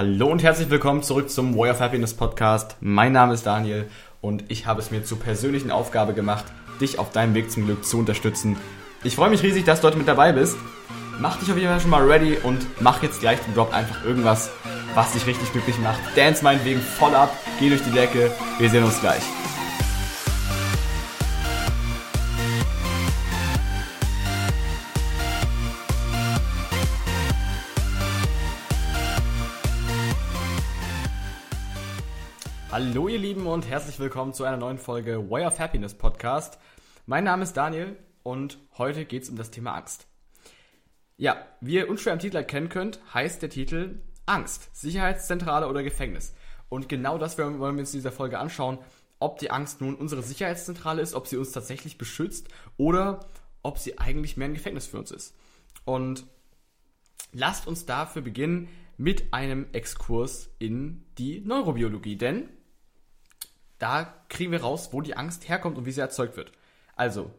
Hallo und herzlich willkommen zurück zum Way of Happiness Podcast. Mein Name ist Daniel und ich habe es mir zur persönlichen Aufgabe gemacht, dich auf deinem Weg zum Glück zu unterstützen. Ich freue mich riesig, dass du heute mit dabei bist. Mach dich auf jeden Fall schon mal ready und mach jetzt gleich den Drop einfach irgendwas, was dich richtig glücklich macht. Dance meinetwegen voll ab, geh durch die Decke. Wir sehen uns gleich. Hallo ihr Lieben und herzlich willkommen zu einer neuen Folge Way of Happiness Podcast. Mein Name ist Daniel und heute geht es um das Thema Angst. Ja, wie ihr unschwer am Titel erkennen könnt, heißt der Titel Angst, Sicherheitszentrale oder Gefängnis. Und genau das wollen wir uns in dieser Folge anschauen, ob die Angst nun unsere Sicherheitszentrale ist, ob sie uns tatsächlich beschützt oder ob sie eigentlich mehr ein Gefängnis für uns ist. Und lasst uns dafür beginnen mit einem Exkurs in die Neurobiologie, denn da kriegen wir raus, wo die Angst herkommt und wie sie erzeugt wird. Also,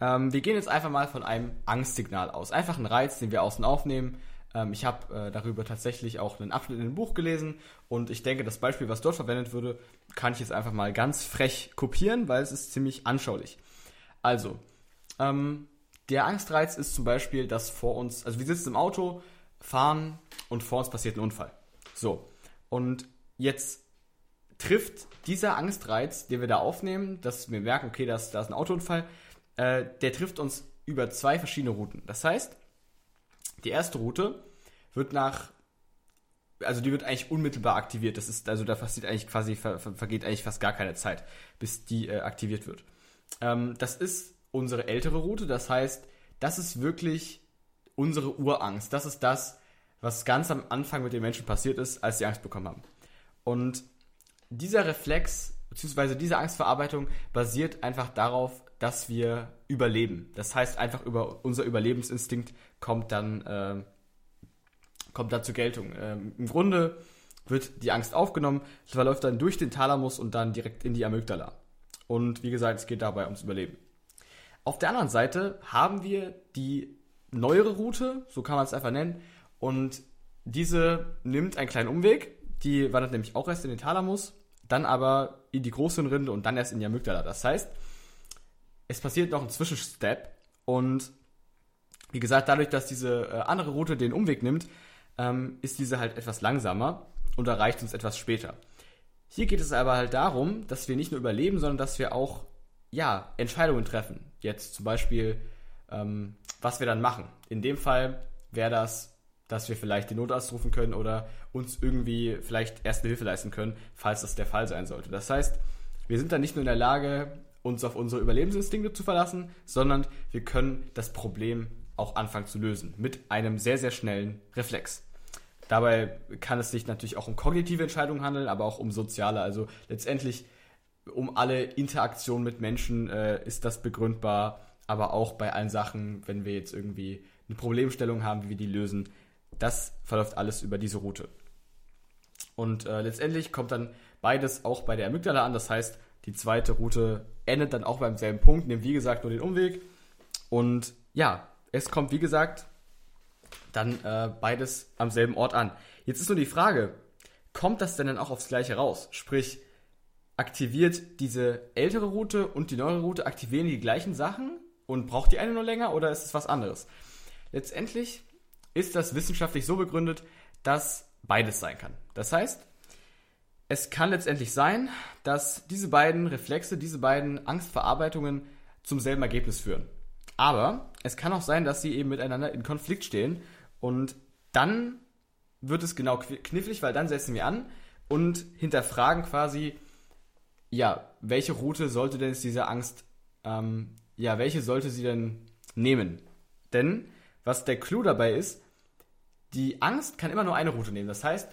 ähm, wir gehen jetzt einfach mal von einem Angstsignal aus. Einfach ein Reiz, den wir außen aufnehmen. Ähm, ich habe äh, darüber tatsächlich auch einen Abschnitt in dem Buch gelesen und ich denke, das Beispiel, was dort verwendet wurde, kann ich jetzt einfach mal ganz frech kopieren, weil es ist ziemlich anschaulich. Also, ähm, der Angstreiz ist zum Beispiel, dass vor uns, also wir sitzen im Auto, fahren und vor uns passiert ein Unfall. So, und jetzt trifft dieser Angstreiz, den wir da aufnehmen, dass wir merken, okay, da ist ein Autounfall, äh, der trifft uns über zwei verschiedene Routen. Das heißt, die erste Route wird nach, also die wird eigentlich unmittelbar aktiviert. Das ist, also da passiert eigentlich quasi, ver, vergeht eigentlich fast gar keine Zeit, bis die äh, aktiviert wird. Ähm, das ist unsere ältere Route, das heißt, das ist wirklich unsere Urangst. Das ist das, was ganz am Anfang mit den Menschen passiert ist, als sie Angst bekommen haben. Und dieser Reflex bzw. diese Angstverarbeitung basiert einfach darauf, dass wir überleben. Das heißt, einfach über unser Überlebensinstinkt kommt dann, äh, kommt da zur Geltung. Ähm, Im Grunde wird die Angst aufgenommen, verläuft dann durch den Thalamus und dann direkt in die Amygdala. Und wie gesagt, es geht dabei ums Überleben. Auf der anderen Seite haben wir die neuere Route, so kann man es einfach nennen, und diese nimmt einen kleinen Umweg, die wandert nämlich auch erst in den Thalamus dann aber in die Großhirnrinde und dann erst in die Amygdala. Das heißt, es passiert noch ein Zwischenstep und wie gesagt, dadurch, dass diese äh, andere Route den Umweg nimmt, ähm, ist diese halt etwas langsamer und erreicht uns etwas später. Hier geht es aber halt darum, dass wir nicht nur überleben, sondern dass wir auch ja, Entscheidungen treffen. Jetzt zum Beispiel, ähm, was wir dann machen. In dem Fall wäre das dass wir vielleicht den Notarzt rufen können oder uns irgendwie vielleicht erste Hilfe leisten können, falls das der Fall sein sollte. Das heißt, wir sind dann nicht nur in der Lage, uns auf unsere Überlebensinstinkte zu verlassen, sondern wir können das Problem auch anfangen zu lösen mit einem sehr, sehr schnellen Reflex. Dabei kann es sich natürlich auch um kognitive Entscheidungen handeln, aber auch um soziale. Also letztendlich um alle Interaktionen mit Menschen äh, ist das begründbar, aber auch bei allen Sachen, wenn wir jetzt irgendwie eine Problemstellung haben, wie wir die lösen, das verläuft alles über diese Route. Und äh, letztendlich kommt dann beides auch bei der Amygdala an. Das heißt, die zweite Route endet dann auch beim selben Punkt, nimmt wie gesagt nur den Umweg. Und ja, es kommt wie gesagt dann äh, beides am selben Ort an. Jetzt ist nur die Frage, kommt das denn dann auch aufs gleiche raus? Sprich, aktiviert diese ältere Route und die neuere Route, aktivieren die gleichen Sachen und braucht die eine nur länger oder ist es was anderes? Letztendlich ist das wissenschaftlich so begründet, dass beides sein kann. Das heißt, es kann letztendlich sein, dass diese beiden Reflexe, diese beiden Angstverarbeitungen zum selben Ergebnis führen. Aber es kann auch sein, dass sie eben miteinander in Konflikt stehen und dann wird es genau knifflig, weil dann setzen wir an und hinterfragen quasi, ja, welche Route sollte denn diese Angst, ähm, ja, welche sollte sie denn nehmen? Denn was der Clou dabei ist, die Angst kann immer nur eine Route nehmen. Das heißt,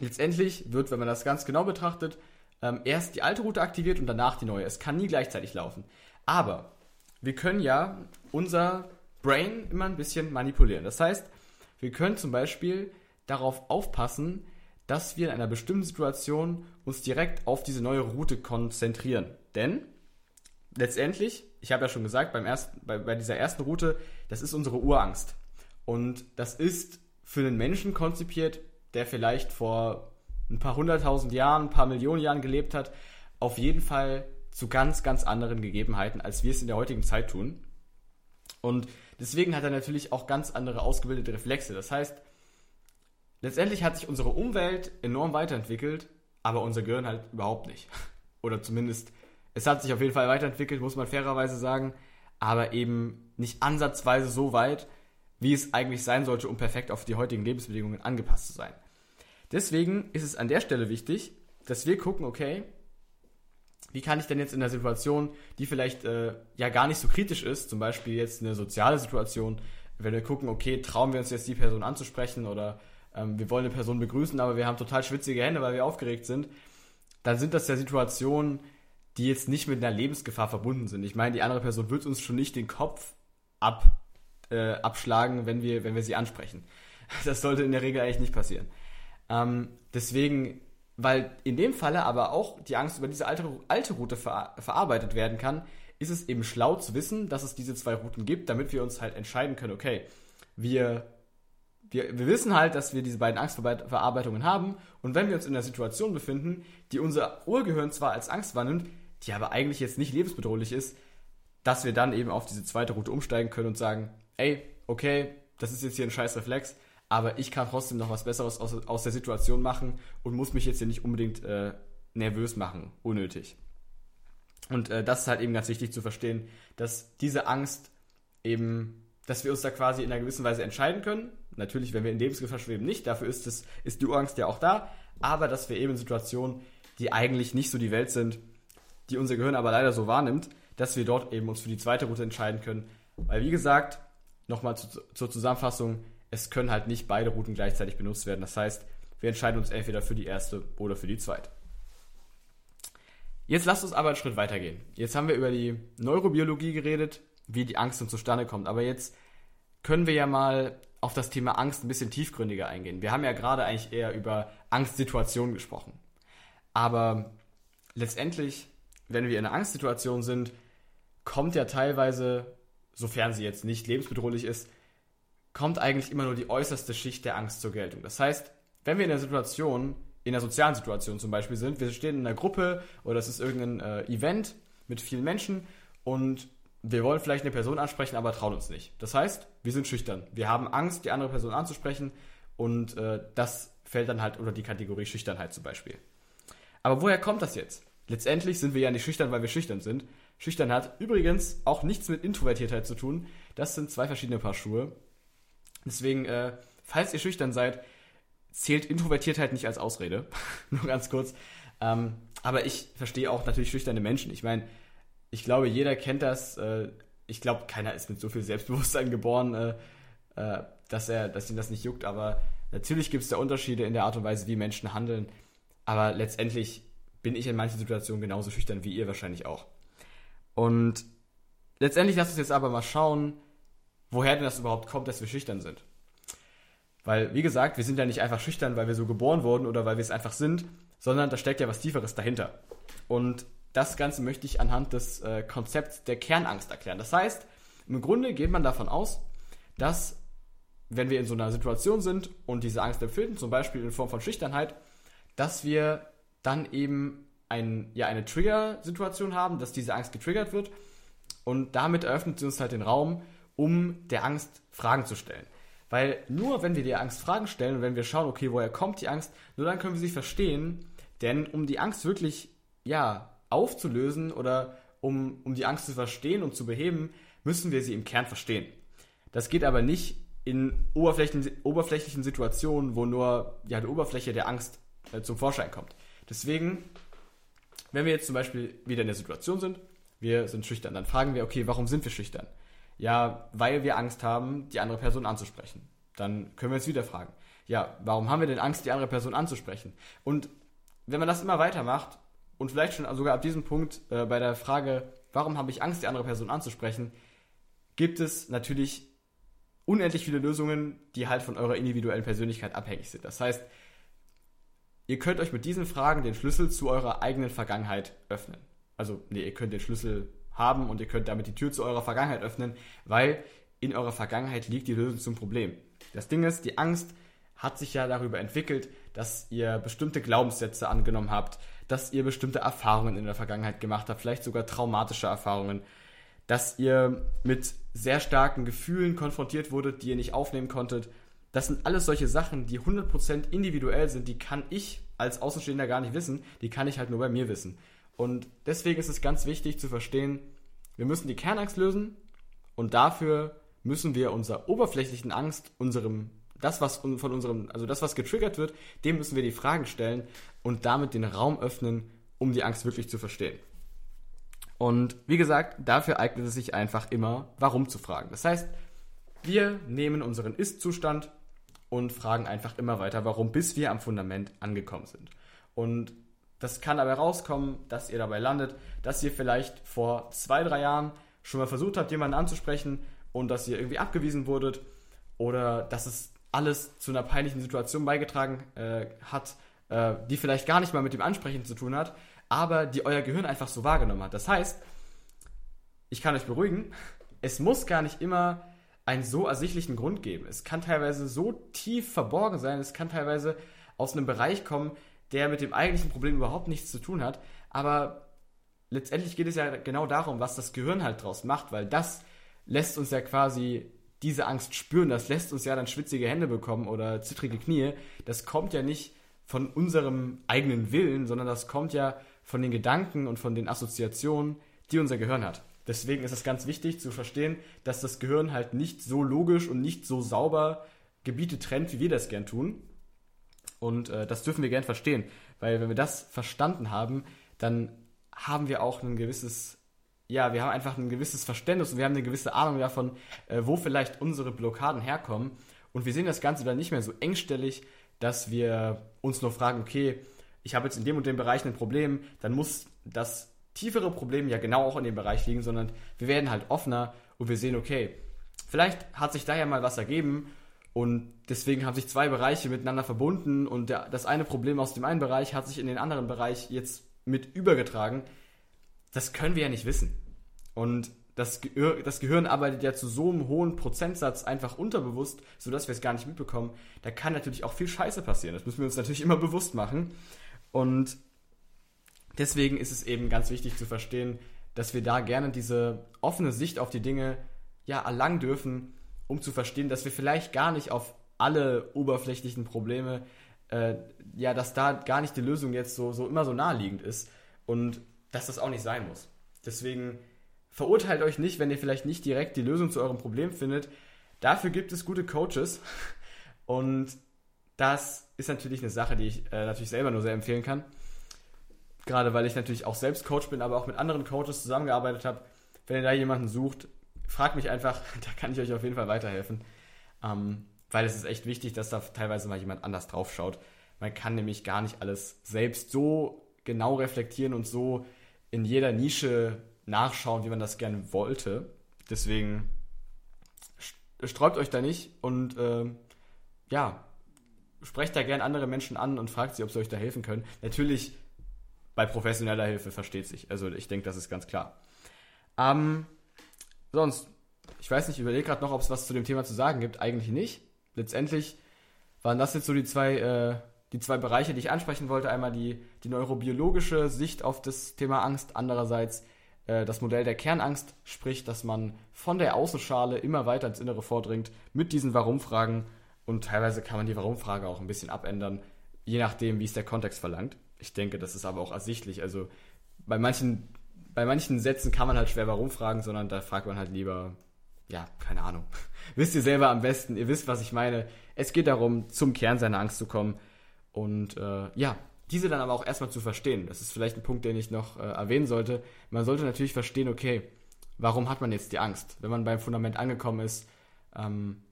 letztendlich wird, wenn man das ganz genau betrachtet, ähm, erst die alte Route aktiviert und danach die neue. Es kann nie gleichzeitig laufen. Aber wir können ja unser Brain immer ein bisschen manipulieren. Das heißt, wir können zum Beispiel darauf aufpassen, dass wir in einer bestimmten Situation uns direkt auf diese neue Route konzentrieren. Denn letztendlich, ich habe ja schon gesagt, beim ersten, bei, bei dieser ersten Route, das ist unsere Urangst. Und das ist für einen Menschen konzipiert der vielleicht vor ein paar hunderttausend Jahren, ein paar Millionen Jahren gelebt hat, auf jeden Fall zu ganz, ganz anderen Gegebenheiten, als wir es in der heutigen Zeit tun. Und deswegen hat er natürlich auch ganz andere ausgebildete Reflexe. Das heißt, letztendlich hat sich unsere Umwelt enorm weiterentwickelt, aber unser Gehirn halt überhaupt nicht. Oder zumindest, es hat sich auf jeden Fall weiterentwickelt, muss man fairerweise sagen, aber eben nicht ansatzweise so weit, wie es eigentlich sein sollte, um perfekt auf die heutigen Lebensbedingungen angepasst zu sein. Deswegen ist es an der Stelle wichtig, dass wir gucken, okay, wie kann ich denn jetzt in der Situation, die vielleicht äh, ja gar nicht so kritisch ist, zum Beispiel jetzt eine soziale Situation, wenn wir gucken, okay, trauen wir uns jetzt die Person anzusprechen oder ähm, wir wollen eine Person begrüßen, aber wir haben total schwitzige Hände, weil wir aufgeregt sind, dann sind das ja Situationen, die jetzt nicht mit einer Lebensgefahr verbunden sind. Ich meine, die andere Person wird uns schon nicht den Kopf ab, äh, abschlagen, wenn wir, wenn wir sie ansprechen. Das sollte in der Regel eigentlich nicht passieren. Ähm, deswegen, weil in dem Falle aber auch die Angst über diese alte, alte Route ver verarbeitet werden kann, ist es eben schlau zu wissen, dass es diese zwei Routen gibt, damit wir uns halt entscheiden können, okay, wir, wir, wir wissen halt, dass wir diese beiden Angstverarbeitungen haben und wenn wir uns in einer Situation befinden, die unser Urgehirn zwar als Angst wahrnimmt, die aber eigentlich jetzt nicht lebensbedrohlich ist, dass wir dann eben auf diese zweite Route umsteigen können und sagen, ey, okay, das ist jetzt hier ein scheiß Reflex, aber ich kann trotzdem noch was Besseres aus, aus der Situation machen und muss mich jetzt hier nicht unbedingt äh, nervös machen, unnötig. Und äh, das ist halt eben ganz wichtig zu verstehen, dass diese Angst eben, dass wir uns da quasi in einer gewissen Weise entscheiden können. Natürlich, wenn wir in Lebensgefahr schweben, nicht. Dafür ist, es, ist die Urangst ja auch da. Aber dass wir eben in Situationen, die eigentlich nicht so die Welt sind, die unser Gehirn aber leider so wahrnimmt, dass wir dort eben uns für die zweite Route entscheiden können. Weil, wie gesagt, nochmal zu, zur Zusammenfassung, es können halt nicht beide Routen gleichzeitig benutzt werden. Das heißt, wir entscheiden uns entweder für die erste oder für die zweite. Jetzt lasst uns aber einen Schritt weitergehen. Jetzt haben wir über die Neurobiologie geredet, wie die Angst zustande kommt. Aber jetzt können wir ja mal auf das Thema Angst ein bisschen tiefgründiger eingehen. Wir haben ja gerade eigentlich eher über Angstsituationen gesprochen. Aber letztendlich, wenn wir in einer Angstsituation sind, kommt ja teilweise, sofern sie jetzt nicht lebensbedrohlich ist, kommt eigentlich immer nur die äußerste Schicht der Angst zur Geltung. Das heißt, wenn wir in der Situation, in der sozialen Situation zum Beispiel sind, wir stehen in einer Gruppe oder es ist irgendein äh, Event mit vielen Menschen und wir wollen vielleicht eine Person ansprechen, aber trauen uns nicht. Das heißt, wir sind schüchtern. Wir haben Angst, die andere Person anzusprechen und äh, das fällt dann halt unter die Kategorie Schüchternheit zum Beispiel. Aber woher kommt das jetzt? Letztendlich sind wir ja nicht schüchtern, weil wir schüchtern sind. Schüchtern hat übrigens auch nichts mit Introvertiertheit zu tun. Das sind zwei verschiedene Paar Schuhe. Deswegen, äh, falls ihr schüchtern seid, zählt Introvertiertheit nicht als Ausrede. Nur ganz kurz. Ähm, aber ich verstehe auch natürlich schüchterne Menschen. Ich meine, ich glaube, jeder kennt das. Äh, ich glaube, keiner ist mit so viel Selbstbewusstsein geboren, äh, äh, dass er, dass ihn das nicht juckt. Aber natürlich gibt es da Unterschiede in der Art und Weise, wie Menschen handeln. Aber letztendlich bin ich in manchen Situationen genauso schüchtern wie ihr wahrscheinlich auch. Und letztendlich lasst uns jetzt aber mal schauen, woher denn das überhaupt kommt, dass wir schüchtern sind. Weil, wie gesagt, wir sind ja nicht einfach schüchtern, weil wir so geboren wurden oder weil wir es einfach sind, sondern da steckt ja was Tieferes dahinter. Und das Ganze möchte ich anhand des äh, Konzepts der Kernangst erklären. Das heißt, im Grunde geht man davon aus, dass wenn wir in so einer Situation sind und diese Angst empfinden, zum Beispiel in Form von Schüchternheit, dass wir dann eben ein, ja, eine Trigger-Situation haben, dass diese Angst getriggert wird und damit eröffnet sie uns halt den Raum, um der Angst Fragen zu stellen. Weil nur wenn wir der Angst Fragen stellen und wenn wir schauen, okay, woher kommt die Angst, nur dann können wir sie verstehen. Denn um die Angst wirklich, ja, aufzulösen oder um, um die Angst zu verstehen und zu beheben, müssen wir sie im Kern verstehen. Das geht aber nicht in oberflächlichen, oberflächlichen Situationen, wo nur ja, die Oberfläche der Angst äh, zum Vorschein kommt. Deswegen, wenn wir jetzt zum Beispiel wieder in der Situation sind, wir sind schüchtern, dann fragen wir, okay, warum sind wir schüchtern? Ja, weil wir Angst haben, die andere Person anzusprechen. Dann können wir uns wieder fragen. Ja, warum haben wir denn Angst, die andere Person anzusprechen? Und wenn man das immer weitermacht und vielleicht schon sogar ab diesem Punkt äh, bei der Frage, warum habe ich Angst, die andere Person anzusprechen, gibt es natürlich unendlich viele Lösungen, die halt von eurer individuellen Persönlichkeit abhängig sind. Das heißt, ihr könnt euch mit diesen Fragen den Schlüssel zu eurer eigenen Vergangenheit öffnen. Also, nee, ihr könnt den Schlüssel haben und ihr könnt damit die Tür zu eurer Vergangenheit öffnen, weil in eurer Vergangenheit liegt die Lösung zum Problem. Das Ding ist, die Angst hat sich ja darüber entwickelt, dass ihr bestimmte Glaubenssätze angenommen habt, dass ihr bestimmte Erfahrungen in der Vergangenheit gemacht habt, vielleicht sogar traumatische Erfahrungen, dass ihr mit sehr starken Gefühlen konfrontiert wurdet, die ihr nicht aufnehmen konntet. Das sind alles solche Sachen, die 100% individuell sind, die kann ich als Außenstehender gar nicht wissen, die kann ich halt nur bei mir wissen. Und deswegen ist es ganz wichtig zu verstehen, wir müssen die Kernangst lösen und dafür müssen wir unserer oberflächlichen Angst, unserem, das, was von unserem, also das, was getriggert wird, dem müssen wir die Fragen stellen und damit den Raum öffnen, um die Angst wirklich zu verstehen. Und wie gesagt, dafür eignet es sich einfach immer, warum zu fragen. Das heißt, wir nehmen unseren Ist-Zustand und fragen einfach immer weiter, warum, bis wir am Fundament angekommen sind. Und das kann dabei rauskommen, dass ihr dabei landet, dass ihr vielleicht vor zwei, drei Jahren schon mal versucht habt, jemanden anzusprechen und dass ihr irgendwie abgewiesen wurdet oder dass es alles zu einer peinlichen Situation beigetragen äh, hat, äh, die vielleicht gar nicht mal mit dem Ansprechen zu tun hat, aber die euer Gehirn einfach so wahrgenommen hat. Das heißt, ich kann euch beruhigen, es muss gar nicht immer einen so ersichtlichen Grund geben. Es kann teilweise so tief verborgen sein, es kann teilweise aus einem Bereich kommen, der mit dem eigentlichen Problem überhaupt nichts zu tun hat, aber letztendlich geht es ja genau darum, was das Gehirn halt draus macht, weil das lässt uns ja quasi diese Angst spüren, das lässt uns ja dann schwitzige Hände bekommen oder zittrige Knie. Das kommt ja nicht von unserem eigenen Willen, sondern das kommt ja von den Gedanken und von den Assoziationen, die unser Gehirn hat. Deswegen ist es ganz wichtig zu verstehen, dass das Gehirn halt nicht so logisch und nicht so sauber Gebiete trennt, wie wir das gern tun. Und äh, das dürfen wir gern verstehen, weil wenn wir das verstanden haben, dann haben wir auch ein gewisses ja, wir haben einfach ein gewisses Verständnis und wir haben eine gewisse Ahnung davon, äh, wo vielleicht unsere Blockaden herkommen. Und wir sehen das Ganze dann nicht mehr so engstellig, dass wir uns nur fragen, okay, ich habe jetzt in dem und dem Bereich ein Problem, dann muss das tiefere Problem ja genau auch in dem Bereich liegen, sondern wir werden halt offener und wir sehen, okay, vielleicht hat sich da ja mal was ergeben und deswegen haben sich zwei Bereiche miteinander verbunden und der, das eine Problem aus dem einen Bereich hat sich in den anderen Bereich jetzt mit übergetragen. Das können wir ja nicht wissen. Und das, Gehir das Gehirn arbeitet ja zu so einem hohen Prozentsatz einfach unterbewusst, sodass wir es gar nicht mitbekommen. Da kann natürlich auch viel Scheiße passieren. Das müssen wir uns natürlich immer bewusst machen. Und deswegen ist es eben ganz wichtig zu verstehen, dass wir da gerne diese offene Sicht auf die Dinge ja erlangen dürfen, um zu verstehen, dass wir vielleicht gar nicht auf alle oberflächlichen Probleme, äh, ja, dass da gar nicht die Lösung jetzt so, so immer so naheliegend ist und dass das auch nicht sein muss. Deswegen Verurteilt euch nicht, wenn ihr vielleicht nicht direkt die Lösung zu eurem Problem findet. Dafür gibt es gute Coaches. Und das ist natürlich eine Sache, die ich äh, natürlich selber nur sehr empfehlen kann. Gerade weil ich natürlich auch selbst Coach bin, aber auch mit anderen Coaches zusammengearbeitet habe. Wenn ihr da jemanden sucht, fragt mich einfach, da kann ich euch auf jeden Fall weiterhelfen. Ähm, weil es ist echt wichtig, dass da teilweise mal jemand anders drauf schaut. Man kann nämlich gar nicht alles selbst so genau reflektieren und so in jeder Nische nachschauen, wie man das gerne wollte. Deswegen sträubt euch da nicht und äh, ja, sprecht da gerne andere Menschen an und fragt sie, ob sie euch da helfen können. Natürlich bei professioneller Hilfe versteht sich. Also ich denke, das ist ganz klar. Ähm, sonst, ich weiß nicht, ich überlege gerade noch, ob es was zu dem Thema zu sagen gibt. Eigentlich nicht. Letztendlich waren das jetzt so die zwei, äh, die zwei Bereiche, die ich ansprechen wollte. Einmal die, die neurobiologische Sicht auf das Thema Angst, andererseits äh, das Modell der Kernangst, sprich, dass man von der Außenschale immer weiter ins Innere vordringt mit diesen Warum-Fragen und teilweise kann man die Warum-Frage auch ein bisschen abändern, je nachdem, wie es der Kontext verlangt. Ich denke, das ist aber auch ersichtlich. Also bei manchen, bei manchen Sätzen kann man halt schwer Warum fragen, sondern da fragt man halt lieber, ja, keine Ahnung. wisst ihr selber am besten, ihr wisst, was ich meine. Es geht darum, zum Kern seiner Angst zu kommen. Und äh, ja, diese dann aber auch erstmal zu verstehen. Das ist vielleicht ein Punkt, den ich noch äh, erwähnen sollte. Man sollte natürlich verstehen, okay, warum hat man jetzt die Angst? Wenn man beim Fundament angekommen ist ähm,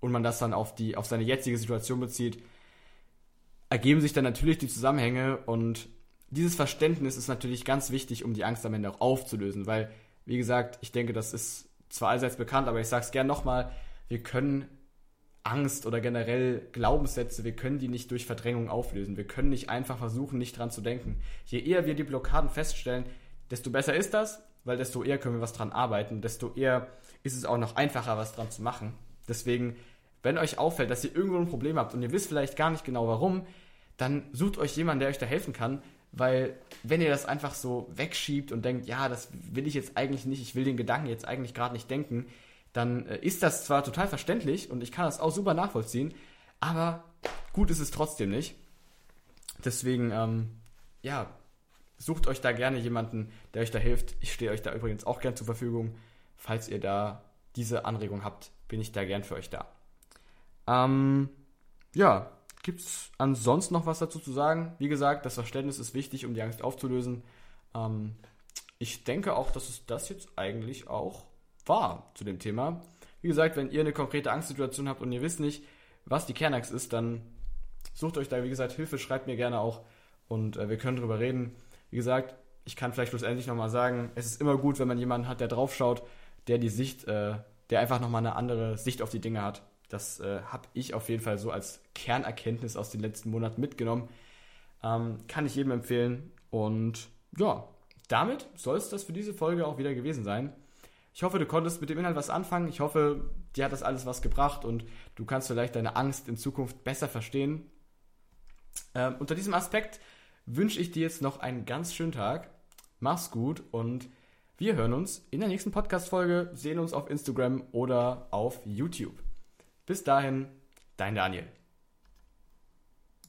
und man das dann auf, die, auf seine jetzige Situation bezieht, ergeben sich dann natürlich die Zusammenhänge und dieses Verständnis ist natürlich ganz wichtig, um die Angst am Ende auch aufzulösen, weil, wie gesagt, ich denke, das ist zwar allseits bekannt, aber ich sage es gern nochmal, wir können Angst oder generell Glaubenssätze, wir können die nicht durch Verdrängung auflösen. Wir können nicht einfach versuchen, nicht dran zu denken. Je eher wir die Blockaden feststellen, desto besser ist das, weil desto eher können wir was dran arbeiten, desto eher ist es auch noch einfacher, was dran zu machen. Deswegen wenn euch auffällt, dass ihr irgendwo ein Problem habt und ihr wisst vielleicht gar nicht genau warum, dann sucht euch jemanden, der euch da helfen kann, weil wenn ihr das einfach so wegschiebt und denkt, ja, das will ich jetzt eigentlich nicht, ich will den Gedanken jetzt eigentlich gerade nicht denken, dann äh, ist das zwar total verständlich und ich kann das auch super nachvollziehen, aber gut ist es trotzdem nicht. Deswegen, ähm, ja, sucht euch da gerne jemanden, der euch da hilft. Ich stehe euch da übrigens auch gern zur Verfügung. Falls ihr da diese Anregung habt, bin ich da gern für euch da. Ähm, ja, gibt es ansonsten noch was dazu zu sagen? Wie gesagt, das Verständnis ist wichtig, um die Angst aufzulösen. Ähm, ich denke auch, dass es das jetzt eigentlich auch war zu dem Thema. Wie gesagt, wenn ihr eine konkrete Angstsituation habt und ihr wisst nicht, was die Kernangst ist, dann sucht euch da, wie gesagt, Hilfe, schreibt mir gerne auch und äh, wir können drüber reden. Wie gesagt, ich kann vielleicht schlussendlich nochmal sagen, es ist immer gut, wenn man jemanden hat, der draufschaut, der die Sicht, äh, der einfach nochmal eine andere Sicht auf die Dinge hat. Das äh, habe ich auf jeden Fall so als Kernerkenntnis aus den letzten Monaten mitgenommen. Ähm, kann ich jedem empfehlen. Und ja, damit soll es das für diese Folge auch wieder gewesen sein. Ich hoffe, du konntest mit dem Inhalt was anfangen. Ich hoffe, dir hat das alles was gebracht und du kannst vielleicht deine Angst in Zukunft besser verstehen. Ähm, unter diesem Aspekt wünsche ich dir jetzt noch einen ganz schönen Tag. Mach's gut und wir hören uns in der nächsten Podcast-Folge, sehen uns auf Instagram oder auf YouTube. Bis dahin, dein Daniel.